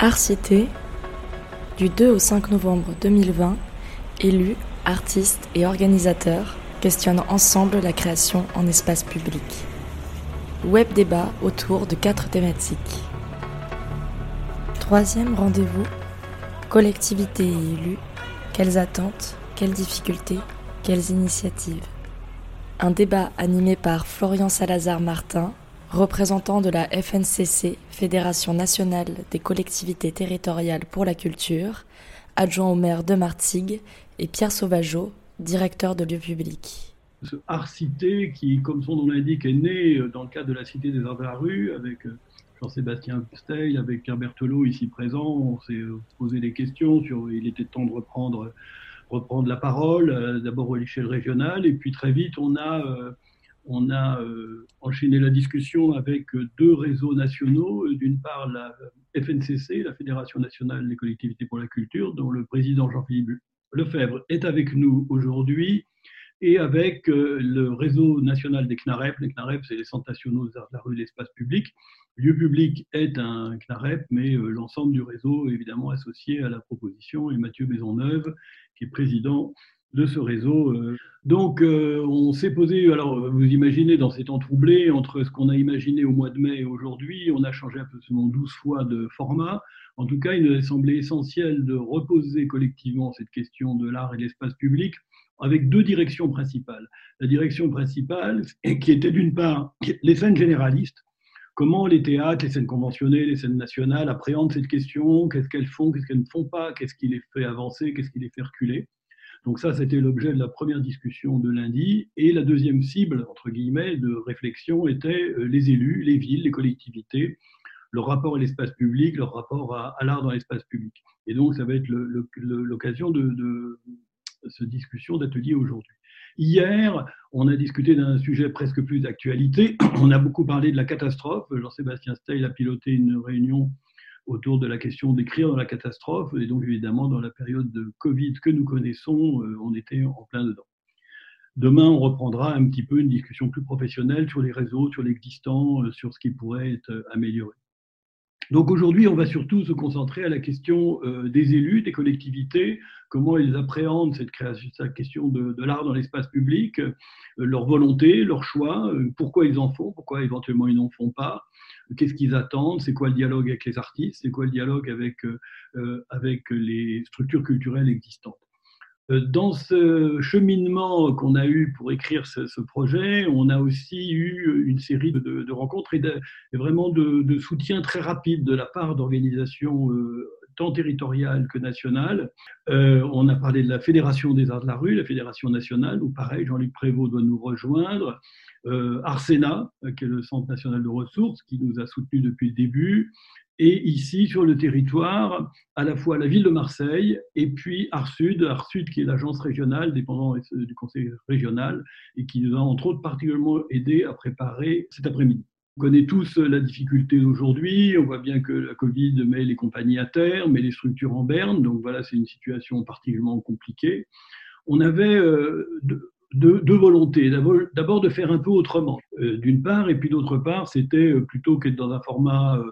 Arcité, du 2 au 5 novembre 2020, élus, artistes et organisateurs questionnent ensemble la création en espace public. Web débat autour de quatre thématiques. Troisième rendez-vous, collectivités et élus, quelles attentes, quelles difficultés, quelles initiatives. Un débat animé par Florian Salazar Martin, représentant de la FNCC, Fédération nationale des collectivités territoriales pour la culture, adjoint au maire de Martigues, et Pierre Sauvageau, directeur de lieux publics. Ce art cité, qui, comme son nom l'indique, est né dans le cadre de la Cité des Arts de la Rue, avec euh, Jean-Sébastien Steil, avec Pierre Berthelot ici présent, on s'est posé des questions sur il était temps de reprendre, reprendre la parole, euh, d'abord à l'échelle régionale, et puis très vite on a euh, on a euh, enchaîné la discussion avec euh, deux réseaux nationaux. D'une part, la FNCC, la Fédération nationale des collectivités pour la culture, dont le président Jean-Philippe Lefebvre est avec nous aujourd'hui, et avec euh, le réseau national des CNAREP. Les CNAREP, c'est les centres nationaux de la rue de l'espace public. Lieu public est un CNAREP, mais l'ensemble du réseau est évidemment associé à la proposition. Et Mathieu Maisonneuve, qui est président de ce réseau. Euh. Donc, euh, on s'est posé, alors vous imaginez, dans ces temps troublés, entre ce qu'on a imaginé au mois de mai et aujourd'hui, on a changé absolument 12 fois de format. En tout cas, il nous a semblé essentiel de reposer collectivement cette question de l'art et de l'espace public avec deux directions principales. La direction principale, qui était d'une part les scènes généralistes, comment les théâtres, les scènes conventionnées, les scènes nationales appréhendent cette question, qu'est-ce qu'elles font, qu'est-ce qu'elles ne font pas, qu'est-ce qui les fait avancer, qu'est-ce qui les fait reculer? Donc ça, c'était l'objet de la première discussion de lundi. Et la deuxième cible, entre guillemets, de réflexion était euh, les élus, les villes, les collectivités, leur rapport à l'espace public, leur rapport à, l'art dans l'espace public. Et donc, ça va être l'occasion de, de cette discussion d'atelier aujourd'hui. Hier, on a discuté d'un sujet presque plus d'actualité. On a beaucoup parlé de la catastrophe. Jean-Sébastien Steil a piloté une réunion autour de la question d'écrire dans la catastrophe. Et donc, évidemment, dans la période de Covid que nous connaissons, euh, on était en plein dedans. Demain, on reprendra un petit peu une discussion plus professionnelle sur les réseaux, sur l'existant, euh, sur ce qui pourrait être euh, amélioré. Donc aujourd'hui, on va surtout se concentrer à la question des élus, des collectivités, comment ils appréhendent cette, question de, de l'art dans l'espace public, leur volonté, leur choix, pourquoi ils en font, pourquoi éventuellement ils n'en font pas, qu'est-ce qu'ils attendent, c'est quoi le dialogue avec les artistes, c'est quoi le dialogue avec, euh, euh, avec les structures culturelles existantes? Euh, dans ce cheminement qu'on a eu pour écrire ce, projet, on a aussi eu une série de, rencontres et, vraiment de, soutien très rapide de la part d'organisations tant territoriales que nationales. on a parlé de la Fédération des Arts de la Rue, la Fédération nationale, où pareil, Jean-Luc Prévost doit nous rejoindre Arsena, euh, qui est le Centre national de ressources, qui nous a soutenus depuis le début, et ici sur le territoire, à la fois la ville de Marseille et puis Arsud, Arsud qui est l'agence régionale dépendant du conseil régional et qui nous a entre autres particulièrement aidé à préparer cet après-midi. On connaît tous la difficulté d'aujourd'hui, on voit bien que la Covid met les compagnies à terre, met les structures en berne, donc voilà, c'est une situation particulièrement compliquée. On avait euh, deux, volontés. D'abord de faire un peu autrement, euh, d'une part, et puis d'autre part, c'était euh, plutôt qu'être dans un format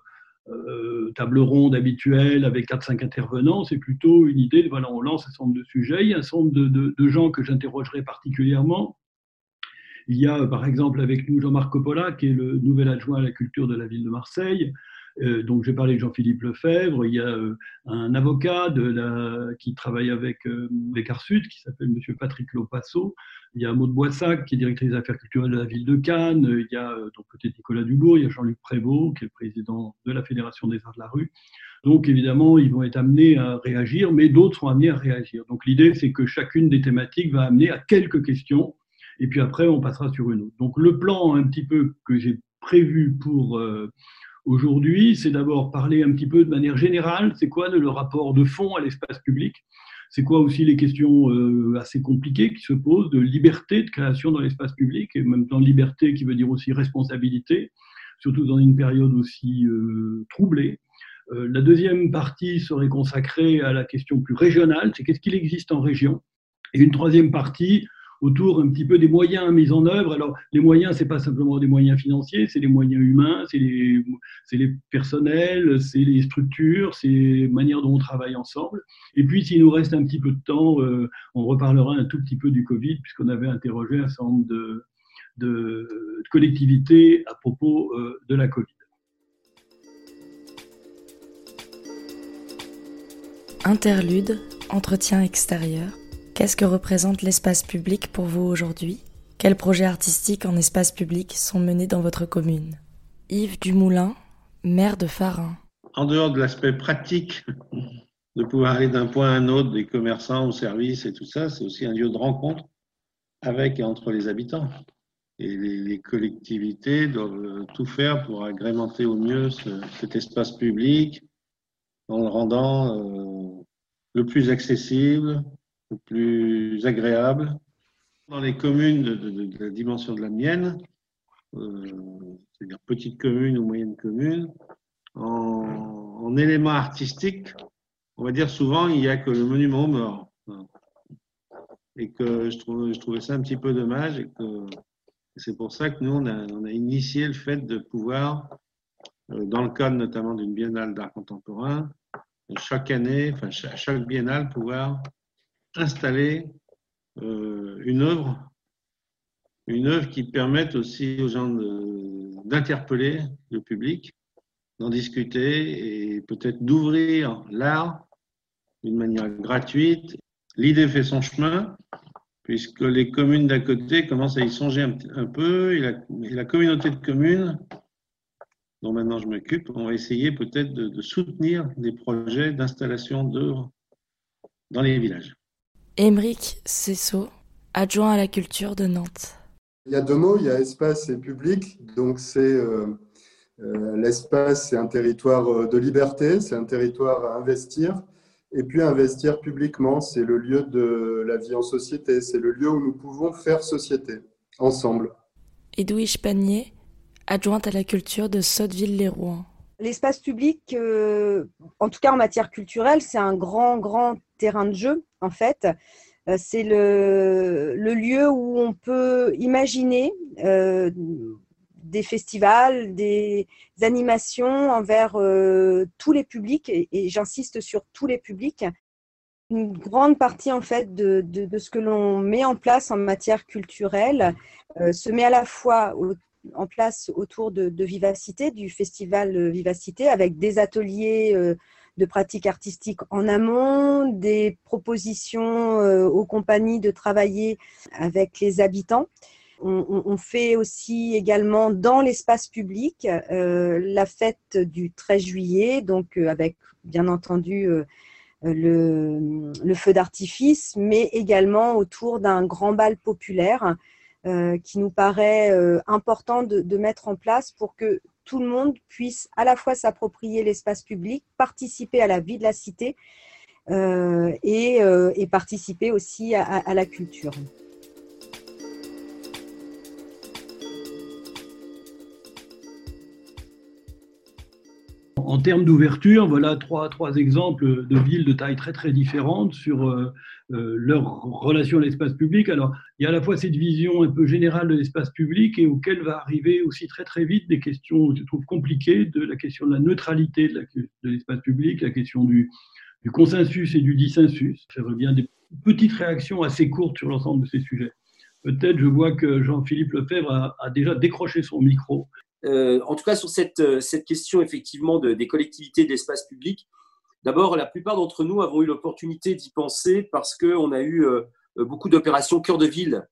euh, table ronde habituel avec 4-5 intervenants, c'est plutôt une idée de, voilà, on lance un certain nombre de sujets, il y a un certain nombre de, de gens que j'interrogerai particulièrement. Il y a par exemple avec nous Jean-Marc Coppola, qui est le nouvel adjoint à la culture de la ville de Marseille, donc j'ai parlé de Jean-Philippe Lefebvre, il y a euh, un avocat qui travaille avec euh, Sud, qui s'appelle M. Patrick Lopasso, il y a Maud Boissac qui est directrice des affaires culturelles de la ville de Cannes, il y a donc peut-être Nicolas Dubourg, il y a Jean-Luc Prévost qui est président de la Fédération des Arts de la Rue. Donc évidemment, ils vont être amenés à réagir, mais d'autres seront amenés à réagir. Donc l'idée, c'est que chacune des thématiques va amener à quelques questions, et puis après, on passera sur une autre. Donc le plan un petit peu que j'ai prévu pour, euh, aujourd'hui, c'est d'abord parler un petit peu de manière générale, c'est quoi le rapport de fond à l'espace public, c'est quoi aussi les questions euh, assez compliquées qui se posent de liberté de création dans l'espace public, et en même temps liberté qui veut dire aussi responsabilité, surtout dans une période aussi euh, troublée. Euh, la deuxième partie serait consacrée à la question plus régionale, c'est qu'est-ce qu'il existe en région? Et une troisième partie, autour un petit peu des moyens mis en œuvre. Alors, les moyens, c'est pas simplement des moyens financiers, c'est les moyens humains, c'est les, les personnels, c'est les structures, c'est les manières dont on travaille ensemble. Et puis, s'il nous reste un petit peu de temps, euh, on reparlera un tout petit peu du Covid, puisqu'on avait interrogé un certain nombre de, collectivités à propos euh, de la Covid. Interlude, entretien extérieur. Qu'est-ce que représente l'espace public pour vous aujourd'hui? Quels projets artistiques en espace public sont menés dans votre commune? Yves Dumoulin, maire de Farin. En dehors de l'aspect pratique de pouvoir aller d'un point à un autre, des commerçants aux services et tout ça, c'est aussi un lieu de rencontre avec et entre les habitants. Et les, collectivités doivent tout faire pour agrémenter au mieux cet espace public en le rendant euh, le plus accessible, plus agréable. Dans les communes de, la dimension de la mienne, euh, c'est-à-dire petites communes ou moyennes communes, en, en éléments artistiques, on va dire souvent il n'y a que le monument aux morts. Et que je, trouvais ça un petit peu dommage et que c'est pour ça que nous, on a, on a, initié le fait de pouvoir, euh, dans le cadre notamment d'une biennale d'art contemporain, chaque année, enfin chaque biennale, pouvoir installer euh, une œuvre, une œuvre qui permette aussi aux gens d'interpeller le public, d'en discuter et peut-être d'ouvrir l'art d'une manière gratuite. L'idée fait son chemin, puisque les communes d'à côté commencent à y songer un, peu, et la, communauté de communes dont maintenant je m'occupe, on va essayer peut-être de, soutenir des projets d'installation d'œuvres dans les villages. Émeric Cessot, adjoint à la culture de Nantes. Il y a deux mots, il y a espace et public. Donc c'est euh, euh, l'espace, c'est un territoire euh, de liberté, c'est un territoire à investir. Et puis investir publiquement, c'est le lieu de la vie en société, c'est le lieu où nous pouvons faire société, ensemble. Edwige Panier, adjointe à la culture de Sotteville-les-Rouen. L'espace public, euh, en tout cas en matière culturelle, c'est un grand, grand terrain de jeu, en fait. Euh, c'est le, lieu où on peut imaginer euh, des festivals, des animations envers tous les publics, et, j'insiste sur tous les publics. Une grande partie en fait de, ce que l'on met en place en matière culturelle se met à la fois en place autour de, Vivacité, du festival Vivacité, avec des ateliers euh, de pratiques artistiques en amont, des propositions euh, aux compagnies de travailler avec les habitants. On, fait aussi également dans l'espace public euh, la fête du 13 juillet, donc avec bien entendu le, feu d'artifice, mais également autour d'un grand bal populaire euh, qui nous paraît euh, important de, mettre en place pour que tout le monde puisse à la fois s'approprier l'espace public, participer à la vie de la cité euh, et, participer aussi à la culture. en termes d'ouverture, voilà trois, exemples de villes de taille très très différentes sur euh, euh, leur relation à l'espace public. Alors, il y a à la fois cette vision un peu générale de l'espace public et auquel va arriver aussi très très vite des questions, je trouve, compliquées, de la question de la neutralité de l'espace public, la question du, consensus et du dissensus. Ça revient des petites réactions assez courtes sur l'ensemble de ces sujets. Peut-être, je vois que Jean-Philippe Lefebvre a, a déjà décroché son micro. Euh, en tout cas, sur cette, euh, cette question effectivement des collectivités d'espace public, d'abord, la plupart d'entre nous avons eu l'opportunité d'y penser parce qu'on a eu euh, beaucoup d'opérations cœur de ville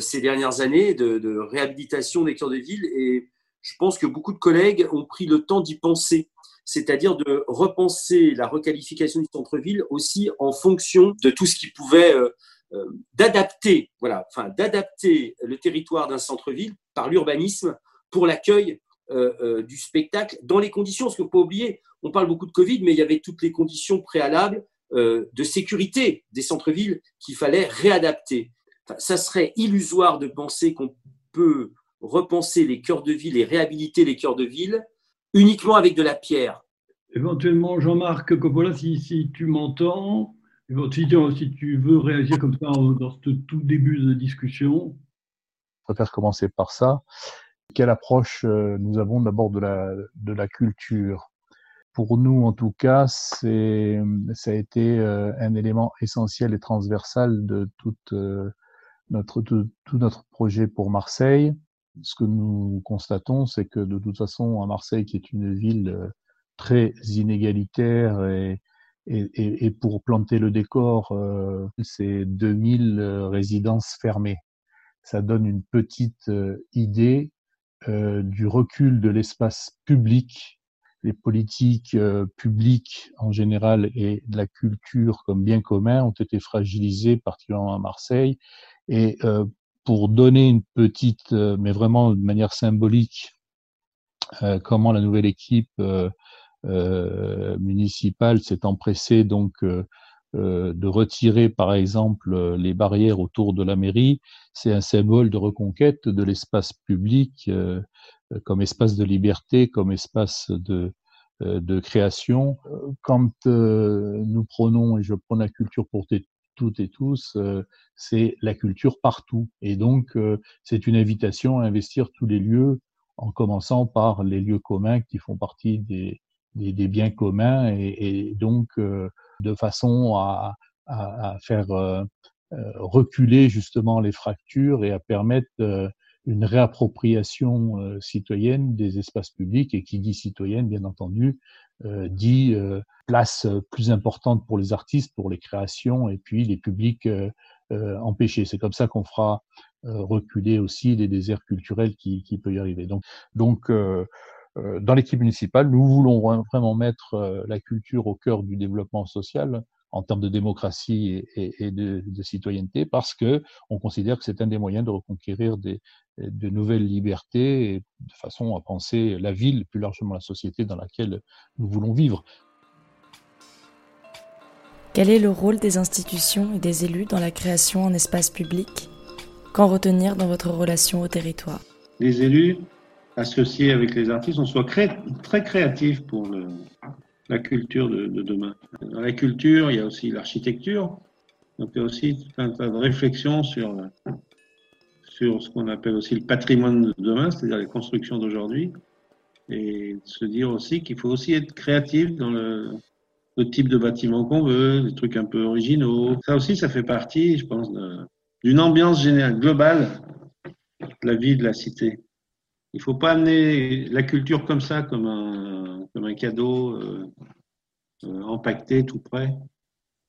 ces dernières années, de, réhabilitation des cœurs de ville. Et je pense que beaucoup de collègues ont pris le temps d'y penser, c'est-à-dire de repenser la requalification du centre-ville aussi en fonction de tout ce qui pouvait d'adapter, voilà, enfin le territoire d'un centre-ville par l'urbanisme pour l'accueil euh, euh, du spectacle dans les conditions, parce qu'il ne faut pas oublier, on parle beaucoup de Covid, mais il y avait toutes les conditions préalables euh, de sécurité des centres-villes qu'il fallait réadapter. ça serait illusoire de penser qu'on peut repenser les cœurs de ville et réhabiliter les cœurs de ville uniquement avec de la pierre. Éventuellement, Jean-Marc Coppola, si, si tu m'entends, Si si tu veux réagir comme ça dans ce tout début de discussion. Je préfère commencer par ça. Quelle approche euh, nous avons d'abord de la, de la culture Pour nous, en tout cas, c'est, ça a été euh, un élément essentiel et transversal de toute euh, notre, tout notre projet pour Marseille. Ce que nous constatons, c'est que de toute façon, à Marseille, qui est une ville très inégalitaire et, et, et pour planter le décor, c'est 2000 résidences fermées. Ça donne une petite idée euh, du recul de l'espace public, les politiques euh, publiques en général et de la culture comme bien commun ont été fragilisées, particulièrement à Marseille. Et euh, pour donner une petite, mais vraiment de manière symbolique, comment la nouvelle équipe municipale s'est empressée donc euh, de retirer par exemple les barrières autour de la mairie, c'est un symbole de reconquête de l'espace public euh, comme espace de liberté, comme espace de, euh, de création. Quand nous prenons, et je prends la culture pour toutes et tous, c'est la culture partout. Et donc, c'est une invitation à investir tous les lieux, en commençant par les lieux communs qui font partie des, des, biens communs et, et donc de façon à, à, faire euh, euh, reculer justement les fractures et à permettre euh, une réappropriation citoyenne des espaces publics et qui dit citoyenne, bien entendu, dit place plus importante pour les artistes, pour les créations et puis les publics empêchés. C'est comme ça qu'on fera reculer aussi les déserts culturels qui, qui peut y arriver. Donc, donc euh, dans l'équipe municipale, nous voulons vraiment mettre euh, la culture au cœur du développement social en termes de démocratie et, de, citoyenneté, parce que on considère que c'est un des moyens de reconquérir des, de nouvelles libertés et de façon à penser la ville, plus largement la société dans laquelle nous voulons vivre. Quel est le rôle des institutions et des élus dans la création en espace public? Qu'en retenir dans votre relation au territoire? Les élus associés avec les artistes, on soit très créatifs pour la culture de, demain. Dans la culture, il y a aussi l'architecture. Donc il y a aussi tout un tas de réflexions sur, sur ce qu'on appelle aussi le patrimoine de demain, c'est-à-dire les constructions d'aujourd'hui. Et se dire aussi qu'il faut aussi être créatif dans le, type de bâtiment qu'on veut, des trucs un peu originaux. Ça aussi, ça fait partie, je pense, d'une ambiance générale, globale de la vie de la cité. Il ne faut pas amener la culture comme ça, comme un, comme un cadeau euh, euh empaqueté tout près.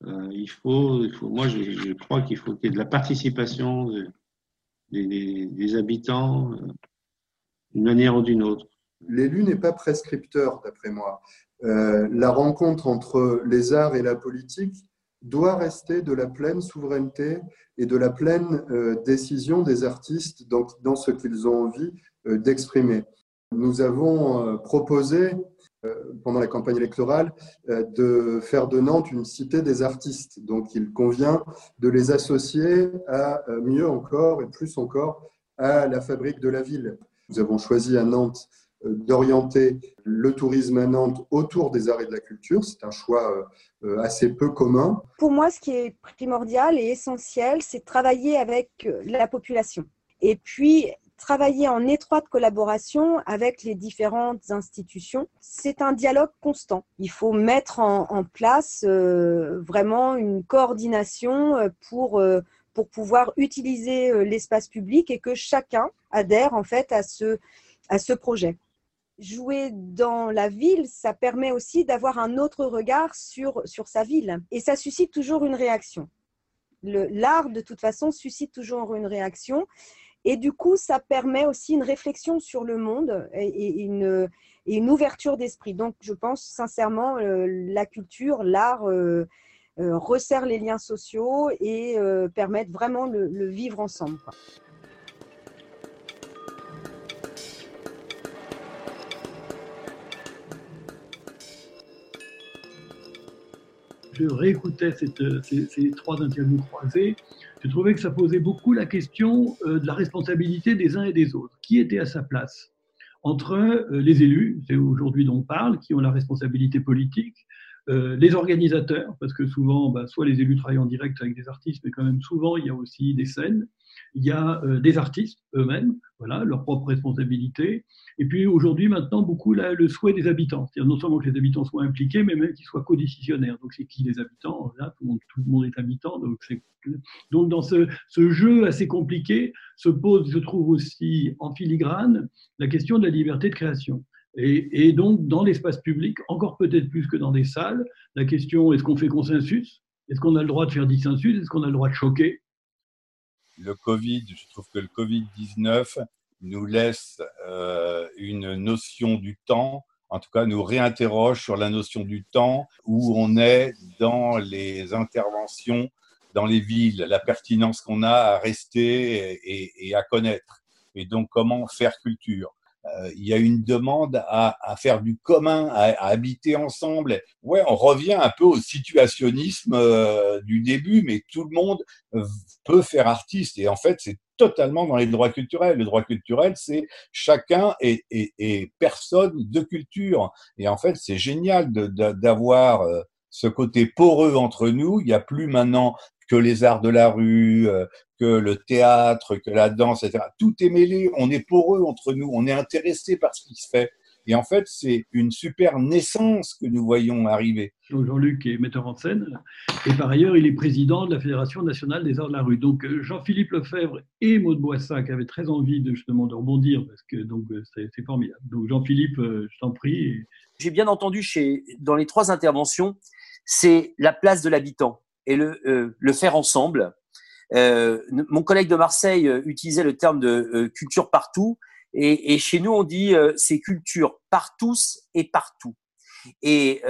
Euh, il, faut, il faut, moi, je, crois qu'il faut qu'il y ait de la participation des, habitants euh, d'une manière ou d'une autre. L'élu n'est pas prescripteur, d'après moi. La rencontre entre les arts et la politique doit rester de la pleine souveraineté et de la pleine décision des artistes dans, ce qu'ils ont envie d'exprimer. Nous avons euh, proposé euh, pendant la campagne électorale de faire de Nantes une cité des artistes. Donc il convient de les associer à mieux encore et plus encore à la fabrique de la ville. Nous avons choisi à Nantes d'orienter le tourisme à Nantes autour des arts et de la culture. C'est un choix assez peu commun. Pour moi, ce qui est primordial et essentiel, c'est travailler avec la population. Et puis, travailler en étroite collaboration avec les différentes institutions. C'est un dialogue constant. Il faut mettre en, place euh, vraiment une coordination euh, pour, euh, pour pouvoir utiliser l'espace public et que chacun adhère en fait à ce, à ce projet. Jouer dans la ville, ça permet aussi d'avoir un autre regard sur, sur sa ville et ça suscite toujours une réaction. L'art, de toute façon, suscite toujours une réaction et du coup, ça permet aussi une réflexion sur le monde et, une, ouverture d'esprit. Donc, je pense sincèrement, euh, la culture, l'art euh, euh, resserre les liens sociaux et permettent vraiment le, vivre ensemble. Je réécoutais ces, ces, trois interviews croisées je trouvais que ça posait beaucoup la question euh, de la responsabilité des uns et des autres. Qui était à sa place Entre euh, les élus, c'est aujourd'hui dont on parle, qui ont la responsabilité politique, euh, les organisateurs, parce que souvent, bah, soit les élus travaillent en direct avec des artistes, mais quand même souvent, il y a aussi des scènes. Il y a euh, des artistes eux-mêmes, voilà, leur propre responsabilité. Et puis aujourd'hui, maintenant, beaucoup le souhait des habitants. C'est-à-dire non seulement que les habitants soient impliqués, mais même qu'ils soient codécisionnaires. Donc c'est qui les habitants? Là, tout, le monde, tout, le monde, est habitant. Donc, dans ce, ce, jeu assez compliqué se pose, je trouve aussi en filigrane, la question de la liberté de création. Et, et donc dans l'espace public, encore peut-être plus que dans des salles, la question est-ce qu'on fait consensus? Est-ce qu'on a le droit de faire dissensus? Est-ce qu'on a le droit de choquer? Le Covid, je trouve que le Covid-19 nous laisse euh, une notion du temps, en tout cas nous réinterroge sur la notion du temps où on est dans les interventions dans les villes, la pertinence qu'on a à rester et, à connaître, et donc comment faire culture? Euh, il y a une demande à, faire du commun, à, habiter ensemble. Ouais, on revient un peu au situationnisme euh, du début, mais tout le monde peut faire artiste. Et en fait, c'est totalement dans les droits culturels. Le droit culturel, c'est chacun et, personne de culture. Et en fait, c'est génial d'avoir euh, ce côté poreux entre nous. Il n'y a plus maintenant que les arts de la rue, euh, que le théâtre, que la danse, etc. Tout est mêlé, on est poreux entre nous, on est intéressé par ce qui se fait. Et en fait, c'est une super naissance que nous voyons arriver. Jean-Luc est metteur en scène et par ailleurs, il est président de la Fédération nationale des arts de la rue. Donc Jean-Philippe Lefebvre et Maud Boissac avaient très envie de justement de rebondir parce que donc c'est formidable. Donc Jean-Philippe, euh, je t'en prie. J'ai bien entendu chez dans les trois interventions, c'est la place de l'habitant et le, euh, le faire ensemble. Euh, mon collègue de Marseille euh, utilisait le terme de culture partout, et, et, chez nous on dit c'est culture par tous et partout. Et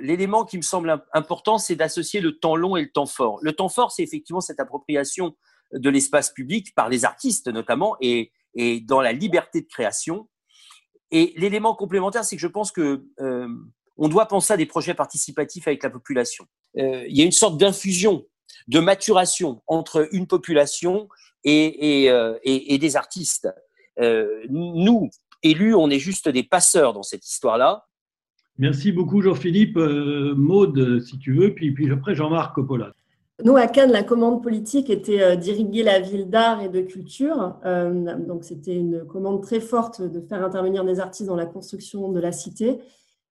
l'élément qui me semble important, c'est d'associer le temps long et le temps fort. Le temps fort, c'est effectivement cette appropriation de l'espace public par les artistes notamment, et, et dans la liberté de création. Et l'élément complémentaire, c'est que je pense que on doit penser à des projets participatifs avec la population. Euh, il y a une sorte d'infusion, de maturation entre une population et, euh, des artistes. Euh, nous, élus, on est juste des passeurs dans cette histoire-là. Merci beaucoup Jean-Philippe. Maude, si tu veux, puis, puis après Jean-Marc Coppola. Nous, à Cannes, la commande politique était d'irriguer la ville d'art et de culture. donc, c'était une commande très forte de faire intervenir des artistes dans la construction de la cité.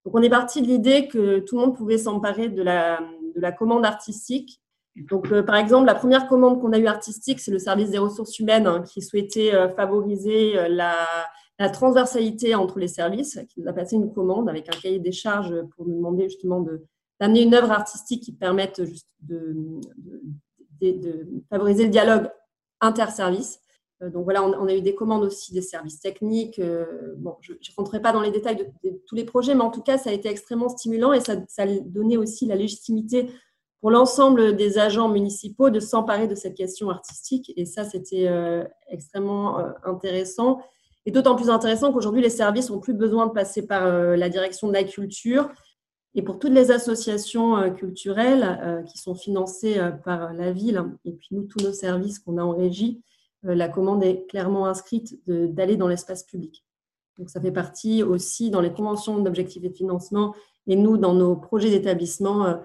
Donc, on est parti de l'idée que tout le monde pouvait s'emparer de la, de la commande artistique. Donc, euh, par exemple, la première commande qu'on a eue artistique, c'est le service des ressources humaines hein, qui souhaitait euh, favoriser euh, la, la, transversalité entre les services, qui nous a passé une commande avec un cahier des charges pour nous demander justement de, d'amener une œuvre artistique qui permette juste de, de, de favoriser le dialogue interservice. Euh, donc voilà, on, a eu des commandes aussi des services techniques. Euh, bon, je ne rentrerai pas dans les détails de, tous les projets, mais en tout cas, ça a été extrêmement stimulant et ça, ça donnait aussi la légitimité pour l'ensemble des agents municipaux de s'emparer de cette question artistique. Et ça, c'était euh, extrêmement intéressant. Et d'autant plus intéressant qu'aujourd'hui, les services n'ont plus besoin de passer par la direction de la culture. Et pour toutes les associations culturelles qui sont financées par la ville, et puis nous, tous nos services qu'on a en régie, la commande est clairement inscrite d'aller dans l'espace public. Donc, ça fait partie aussi dans les conventions d'objectifs et de financement et nous, dans nos projets d'établissement, euh,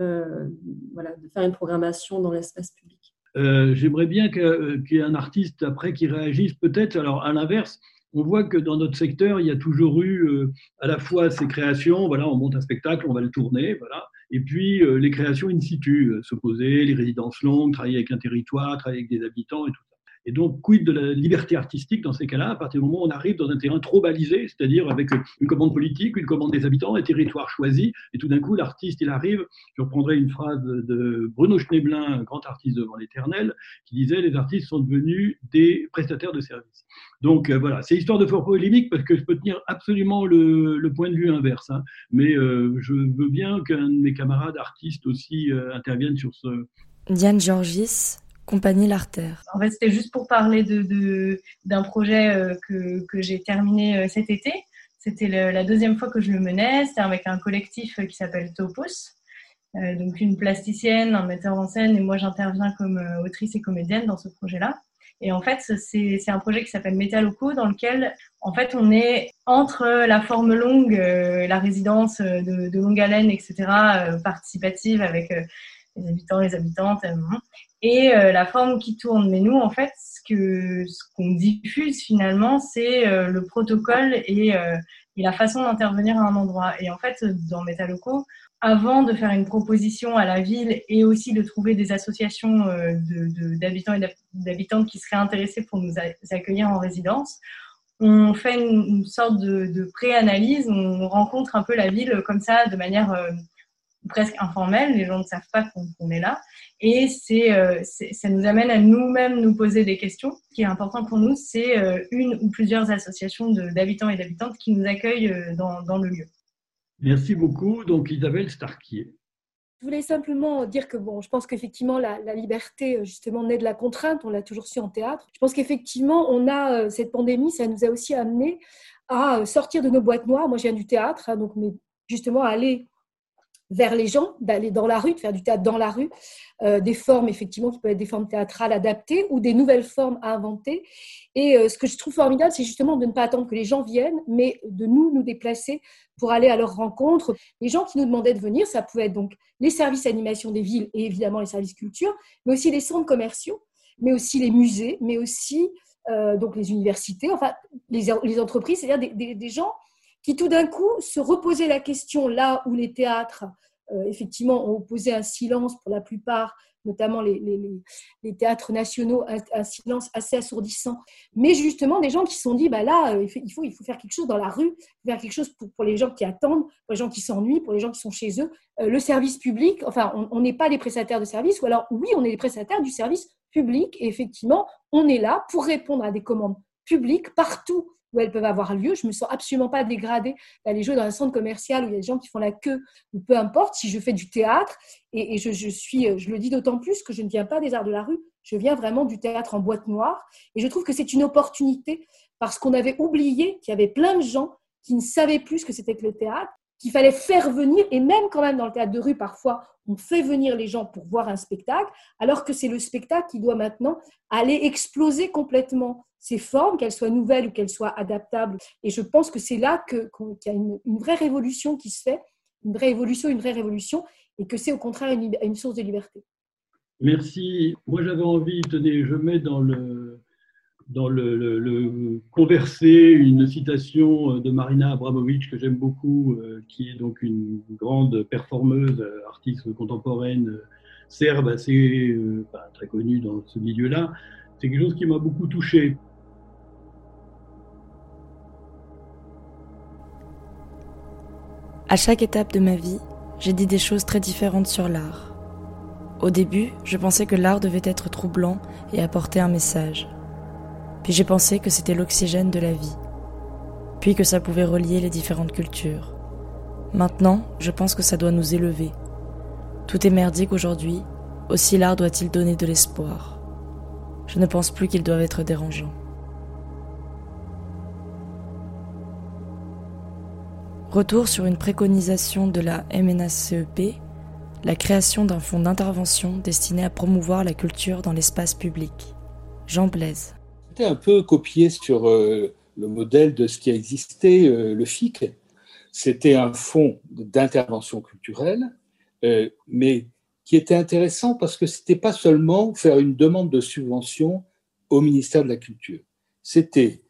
euh, voilà, de faire une programmation dans l'espace public. J'aimerais bien qu'il y ait un artiste après qui réagisse peut-être. Alors, à l'inverse, on voit que dans notre secteur, il y a toujours eu à la fois ces créations, voilà, on monte un spectacle, on va le tourner, voilà, et puis les créations in situ, se poser, les résidences longues, travailler avec un territoire, travailler avec des habitants et tout et donc, quid de la liberté artistique dans ces cas-là, à partir du moment où on arrive dans un terrain trop balisé, c'est-à-dire avec une commande politique, une commande des habitants, un territoire choisi, et tout d'un coup, l'artiste, il arrive, je reprendrai une phrase de Bruno Schneblin, grand artiste devant l'éternel, qui disait les artistes sont devenus des prestataires de services. Donc euh, voilà, c'est histoire de fort polémique parce que je peux tenir absolument le, point de vue inverse, hein. mais euh, je veux bien qu'un de mes camarades artistes aussi euh, intervienne sur ce. Diane Georgis, Compagnie L'Artère. En fait, c'était juste pour parler de, d'un projet euh, que, que j'ai terminé euh, cet été. C'était la deuxième fois que je le menais. C'était avec un collectif euh, qui s'appelle Topos. donc une plasticienne, un metteur en scène, et moi j'interviens comme autrice et comédienne dans ce projet-là. Et en fait, c'est un projet qui s'appelle Métaloco, dans lequel en fait, on est entre la forme longue, la résidence de, longue haleine, etc., participative avec les habitants, les habitantes, et la forme qui tourne. Mais nous, en fait, ce que ce qu'on diffuse finalement, c'est le protocole et, et, la façon d'intervenir à un endroit. Et en fait, dans Métalocaux, avant de faire une proposition à la ville et aussi de trouver des associations euh, d'habitants et d'habitantes qui seraient intéressés pour nous accueillir en résidence, on fait une, sorte de, pré-analyse, on rencontre un peu la ville comme ça de manière euh, presque informelle, les gens ne savent pas qu'on est là, et euh, c'est, ça nous amène à nous-mêmes nous poser des questions. Ce qui est important pour nous, c'est une ou plusieurs associations d'habitants et d'habitantes qui nous accueillent dans le lieu. Merci beaucoup. Donc, Isabelle Starquier. Je voulais simplement dire que bon, je pense qu'effectivement la, liberté justement naît de la contrainte. On l'a toujours su en théâtre. Je pense qu'effectivement on a euh, cette pandémie, ça nous a aussi amené à euh, sortir de nos boîtes noires. Moi, je viens du théâtre, hein, donc mais justement à aller vers les gens, d'aller dans la rue, de faire du théâtre dans la rue, euh, des formes effectivement qui peuvent être des formes théâtrales adaptées ou des nouvelles formes à inventer. Et euh, ce que je trouve formidable, c'est justement de ne pas attendre que les gens viennent, mais de nous nous déplacer pour aller à leur rencontre. Les gens qui nous demandaient de venir, ça pouvait être donc les services animation des villes et évidemment les services culture, mais aussi les centres commerciaux, mais aussi les musées, mais aussi euh, donc les universités, enfin les, entreprises, c'est-à-dire des gens qui tout d'un coup se reposaient la question là où les théâtres, euh, effectivement, ont opposé un silence pour la plupart, notamment les, théâtres nationaux, un, silence assez assourdissant. Mais justement, des gens qui se sont dit, bah là, euh, il faut, faire quelque chose dans la rue, faire quelque chose pour, les gens qui attendent, pour les gens qui s'ennuient, pour les gens qui sont chez eux. Euh, le service public, enfin, on n'est pas des prestataires de service, ou alors oui, on est des prestataires du service public, et effectivement, on est là pour répondre à des commandes publiques partout où elles peuvent avoir lieu. Je me sens absolument pas dégradée d'aller jouer dans un centre commercial où il y a des gens qui font la queue, ou peu importe, si je fais du théâtre. Et, je, suis, je le dis d'autant plus que je ne viens pas des arts de la rue, je viens vraiment du théâtre en boîte noire. Et je trouve que c'est une opportunité parce qu'on avait oublié qu'il y avait plein de gens qui ne savaient plus ce que c'était que le théâtre, qu'il fallait faire venir, et même quand même dans le théâtre de rue, parfois, on fait venir les gens pour voir un spectacle, alors que c'est le spectacle qui doit maintenant aller exploser complètement ces formes, qu'elles soient nouvelles ou qu'elles soient adaptables. Et je pense que c'est là qu'il y a une, vraie révolution qui se fait, une vraie évolution, une vraie révolution, et que c'est au contraire une, source de liberté. Merci. Moi, j'avais envie, tenez, je mets dans le, dans le, conversé une citation de Marina Abramovic que j'aime beaucoup, euh, qui est donc une grande performeuse, euh, artiste contemporaine euh, serbe, assez très connue dans ce milieu-là. C'est quelque chose qui m'a beaucoup touché. À chaque étape de ma vie, j'ai dit des choses très différentes sur l'art. Au début, je pensais que l'art devait être troublant et apporter un message. Puis j'ai pensé que c'était l'oxygène de la vie. Puis que ça pouvait relier les différentes cultures. Maintenant, je pense que ça doit nous élever. Tout est merdique aujourd'hui, aussi l'art doit-il donner de l'espoir. Je ne pense plus qu'il doit être dérangeant. Retour sur une préconisation de la MNACEP, la création d'un fonds d'intervention destiné à promouvoir la culture dans l'espace public. Jean Blaise. Un peu copié sur euh, le modèle de ce qui a existé, euh, le FIC. C'était un fonds d'intervention culturelle, euh, mais qui était intéressant parce que c'était pas seulement faire une demande de subvention au ministère de la Culture. C'était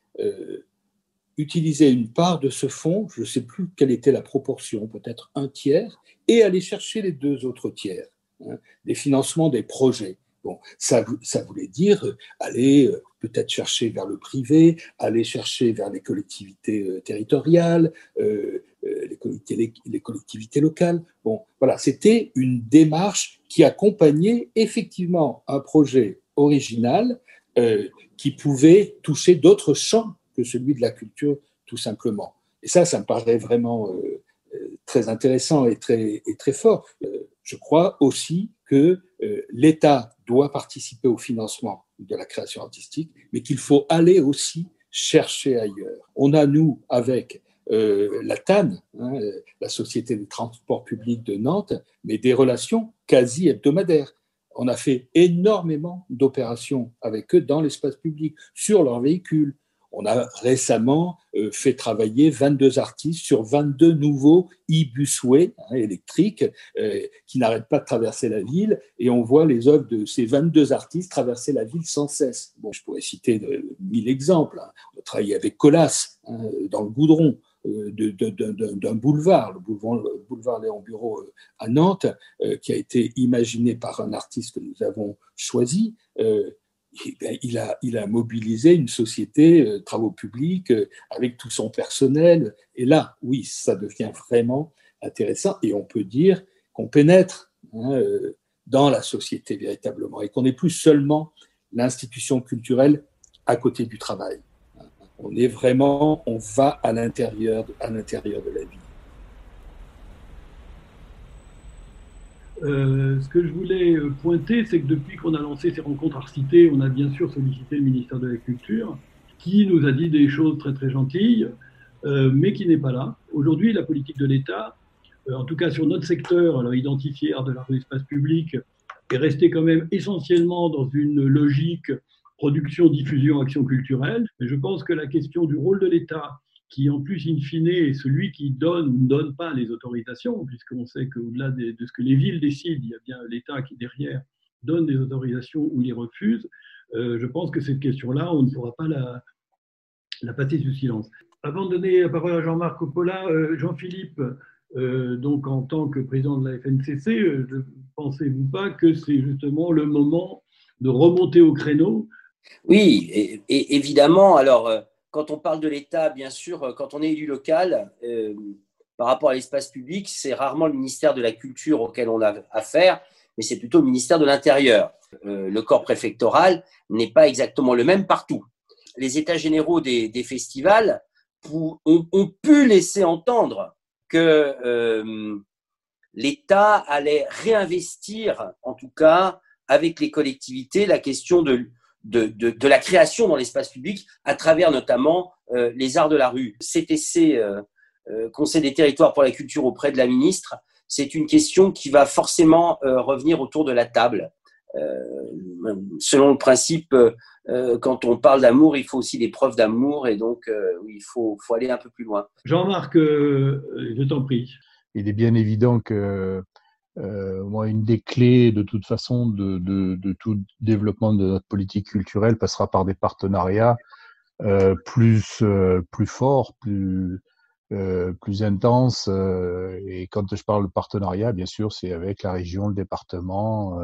utiliser une part de ce fonds, je ne sais plus quelle était la proportion, peut-être un tiers, et aller chercher les deux autres tiers, hein, des financements des projets. Bon, ça, ça voulait dire aller peut-être chercher vers le privé, aller chercher vers les collectivités euh, territoriales, les, collectivités, les, collectivités, locales. Bon, voilà, c'était une démarche qui accompagnait effectivement un projet original qui pouvait toucher d'autres champs celui de la culture, tout simplement. Et ça, ça me paraît vraiment euh, euh, très intéressant et très, fort. Euh, je crois aussi que l'État doit participer au financement de la création artistique, mais qu'il faut aller aussi chercher ailleurs. On a, nous, avec la TAN, hein, la Société des transports publics de Nantes, mais des relations quasi hebdomadaires. On a fait énormément d'opérations avec eux dans l'espace public, sur leurs véhicules, on a récemment euh, fait travailler 22 artistes sur 22 nouveaux e-busways hein, électriques euh, qui n'arrêtent pas de traverser la ville et on voit les œuvres de ces 22 artistes traverser la ville sans cesse. Bon, je pourrais citer mille exemples. Hein. On a travaillé avec Colas hein, dans le goudron. Euh, d'un boulevard, le boulevard, Léon Bureau à Nantes, qui a été imaginé par un artiste que nous avons choisi. Il, a, il a mobilisé une société, euh, travaux publics, euh, avec tout son personnel. Et là, oui, ça devient vraiment intéressant. Et on peut dire qu'on pénètre hein, euh, dans la société véritablement et qu'on n'est plus seulement l'institution culturelle à côté du travail. On est vraiment, on va à l'intérieur, à l'intérieur de la vie. Euh, ce que je voulais euh, pointer, c'est que depuis qu'on a lancé ces rencontres Arcité, on a bien sûr sollicité le ministère de la Culture, qui nous a dit des choses très très gentilles, euh, mais qui n'est pas là. Aujourd'hui, la politique de l'État, en tout cas sur notre secteur, alors identifié art de l'art de l'espace public, est restée quand même essentiellement dans une logique production, diffusion, action culturelle. Mais je pense que la question du rôle de l'État qui en plus, in fine, est celui qui donne ou ne donne pas les autorisations, puisqu'on sait qu'au-delà de, ce que les villes décident, il y a bien l'État qui, derrière, donne des autorisations ou les refuse. Euh, je pense que cette question-là, on ne pourra pas la, passer sous silence. Avant de donner la parole à Jean-Marc Coppola, euh, Jean-Philippe, euh, donc en tant que président de la FNCC, ne pensez-vous pas que c'est justement le moment de remonter au créneau? Oui, évidemment. Alors, quand on parle de l'État, bien sûr, euh, quand on est élu local, euh, par rapport à l'espace public, c'est rarement le ministère de la Culture auquel on a affaire, mais c'est plutôt le ministère de l'Intérieur. Euh, le corps préfectoral n'est pas exactement le même partout. Les États généraux des, festivals ont, pu laisser entendre que l'État allait réinvestir, en tout cas avec les collectivités, la question de, de, de, la création dans l'espace public à travers notamment euh, les arts de la rue. CTC, euh, euh, Conseil des territoires pour la culture auprès de la ministre, c'est une question qui va forcément revenir autour de la table. selon le principe, quand on parle d'amour, il faut aussi des preuves d'amour et donc il faut, faut, aller un peu plus loin. Jean-Marc, je t'en prie. Il est bien évident que moi, une des clés, de toute façon, de, tout développement de notre politique culturelle passera par des partenariats euh, plus, euh, plus forts, plus, euh, plus intenses. Euh, et quand je parle de partenariat, bien sûr, c'est avec la région, le département,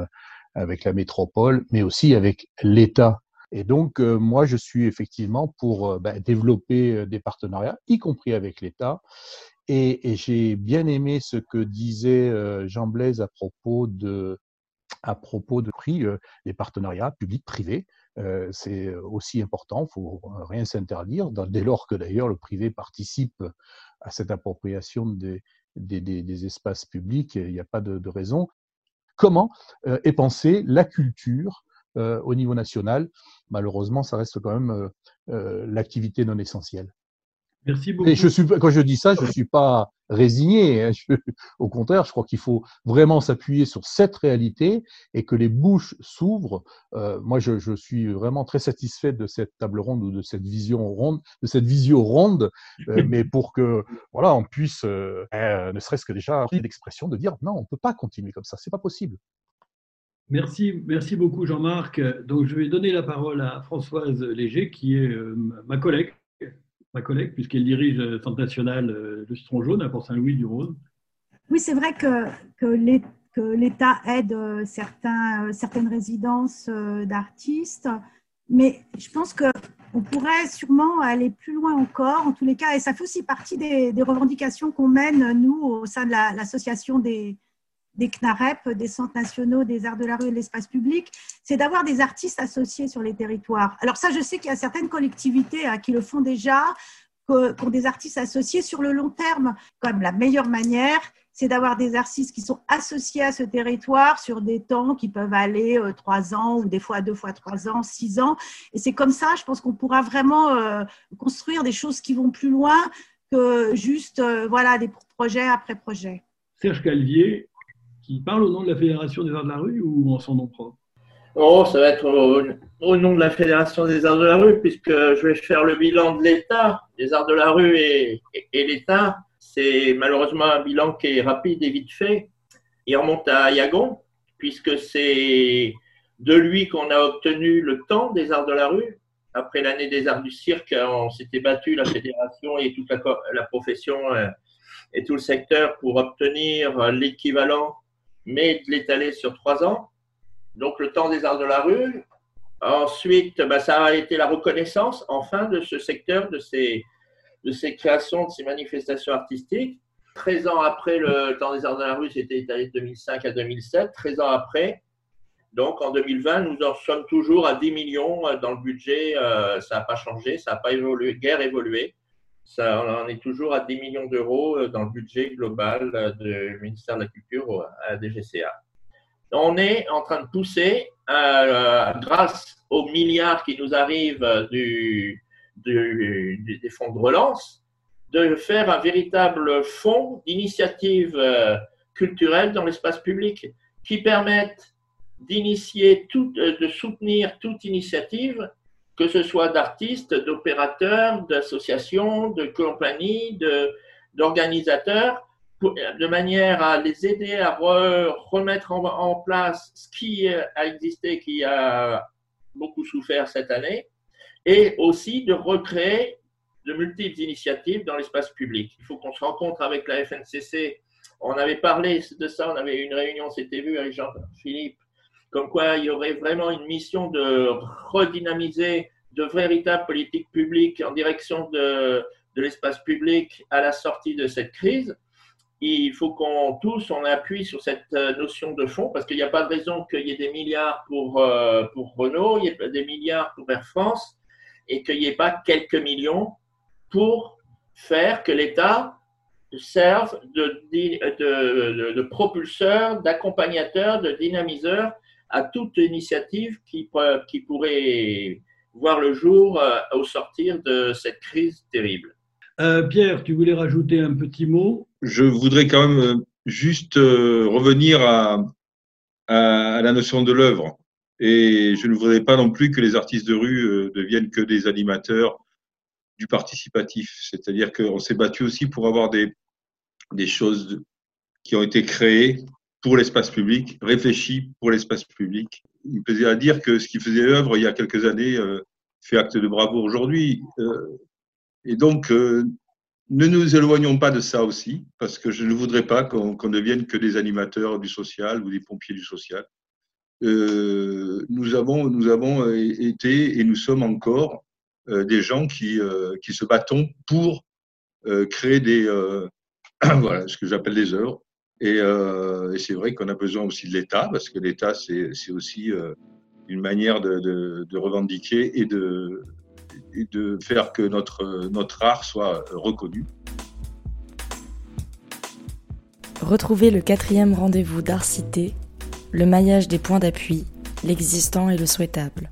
avec la métropole, mais aussi avec l'État. Et donc, moi, je suis effectivement pour ben, développer des partenariats, y compris avec l'État, et, et j'ai bien aimé ce que disait euh, Jean Blaise à propos de à propos de prix, euh, les partenariats publics-privés. Euh, c'est aussi important, il ne faut rien s'interdire, dès lors que d'ailleurs le privé participe à cette appropriation des, des, des, espaces publics, il n'y a pas de, de raison. Comment est pensée la culture au niveau national? Malheureusement, ça reste quand même l'activité non essentielle. Merci beaucoup. Et je suis, quand je dis ça, je ne suis pas résigné. Hein. au contraire, je crois qu'il faut vraiment s'appuyer sur cette réalité et que les bouches s'ouvrent. Euh, moi, je, je, suis vraiment très satisfait de cette table ronde ou de cette vision ronde, de cette visio ronde, euh, mais pour que voilà, on puisse, euh, ne serait-ce que déjà l'expression de dire non, on ne peut pas continuer comme ça, c'est pas possible. Merci, merci beaucoup Jean-Marc. Donc je vais donner la parole à Françoise Léger, qui est ma collègue ma collègue, puisqu'elle dirige le Centre national de citron jaune à Port-Saint-Louis-du-Rhône. Oui, c'est vrai que, l'État aide euh, certains, euh, certaines résidences euh, d'artistes, mais je pense qu'on pourrait sûrement aller plus loin encore, en tous les cas, et ça fait aussi partie des revendications qu'on mène, nous, au sein de l'association des, des CNAREP, des Centres nationaux des arts de la rue et de l'espace public, c'est d'avoir des artistes associés sur les territoires. Alors ça, je sais qu'il y a certaines collectivités hein, qui le font déjà, pour des artistes associés sur le long terme. Comme la meilleure manière, c'est d'avoir des artistes qui sont associés à ce territoire sur des temps qui peuvent aller euh, trois ans ou des fois deux fois trois ans, six ans. Et c'est comme ça, je pense qu'on pourra vraiment euh, construire des choses qui vont plus loin que juste euh, voilà des projets après projets. Serge Calvier, qui parle au nom de la Fédération des Arts de la Rue ou en son nom propre? Oh, ça va être au, nom de la Fédération des arts de la rue, puisque je vais faire le bilan de l'État, des arts de la rue et, l'État. C'est malheureusement un bilan qui est rapide et vite fait. Il remonte à Yagon, puisque c'est de lui qu'on a obtenu le temps des arts de la rue. Après l'année des arts du cirque, on s'était battu, la fédération et toute la, profession euh, et tout le secteur, pour obtenir l'équivalent, mais de l'étaler sur trois ans donc le temps des arts de la rue. Ensuite, bah, ça a été la reconnaissance enfin de ce secteur, de ces, de ces créations, de ces manifestations artistiques. 13 ans après le temps des arts de la rue, c'était étalé de 2005 à 2007. 13 ans après, donc en 2020, nous en sommes toujours à 10 millions euh, dans le budget. Euh, ça n'a pas changé, ça n'a pas évolué, guère évolué. Ça, on en est toujours à 10 millions d'euros euh, dans le budget global du ministère de la Culture à la DGCA on est en train de pousser, euh, grâce aux milliards qui nous arrivent du, des fonds de relance, de faire un véritable fonds d'initiatives euh, culturelles dans l'espace public qui permettent d'initier, euh, de soutenir toute initiative, que ce soit d'artistes, d'opérateurs, d'associations, de compagnies, d'organisateurs, de manière à les aider à remettre en, place ce qui a existé, qui a beaucoup souffert cette année, et aussi de recréer de multiples initiatives dans l'espace public. Il faut qu'on se rencontre avec la FNCC. On avait parlé de ça, on avait eu une réunion, c'était vu avec Jean-Philippe, comme quoi il y aurait vraiment une mission de redynamiser de véritables politiques publiques en direction de, de l'espace public à la sortie de cette crise. Il faut qu'on tous on appuie sur cette euh, notion de fonds parce qu'il n'y a pas de raison qu'il y ait des milliards pour, euh, pour Renault, il y ait des milliards pour Air France et qu'il n'y ait pas quelques millions pour faire que l'État serve de, de, de, propulseur, d'accompagnateur, de dynamiseur à toute initiative qui, qui pourrait voir le jour euh, au sortir de cette crise terrible. Pierre, tu voulais rajouter un petit mot? Je voudrais quand même euh, juste euh, revenir à, à, la notion de l'œuvre. Et je ne voudrais pas non plus que les artistes de rue euh, deviennent que des animateurs du participatif. C'est-à-dire qu'on s'est battu aussi pour avoir des, des choses qui ont été créées pour l'espace public, réfléchies pour l'espace public. Il me plaisait à dire que ce qui faisait œuvre il y a quelques années fait acte de bravoure aujourd'hui. et donc, ne nous éloignons pas de ça aussi, parce que je ne voudrais pas qu'on devienne que des animateurs du social ou des pompiers du social. Euh, nous, avons, nous avons été et nous sommes encore euh, des gens qui, euh, qui se battons pour créer des, voilà, ce que j'appelle des œuvres. Et, et c'est vrai qu'on a besoin aussi de l'État, parce que l'État, c'est aussi une manière de, revendiquer et de, de faire que notre, notre art soit reconnu. Retrouvez le quatrième rendez-vous d'Art Cité, le maillage des points d'appui, l'existant et le souhaitable.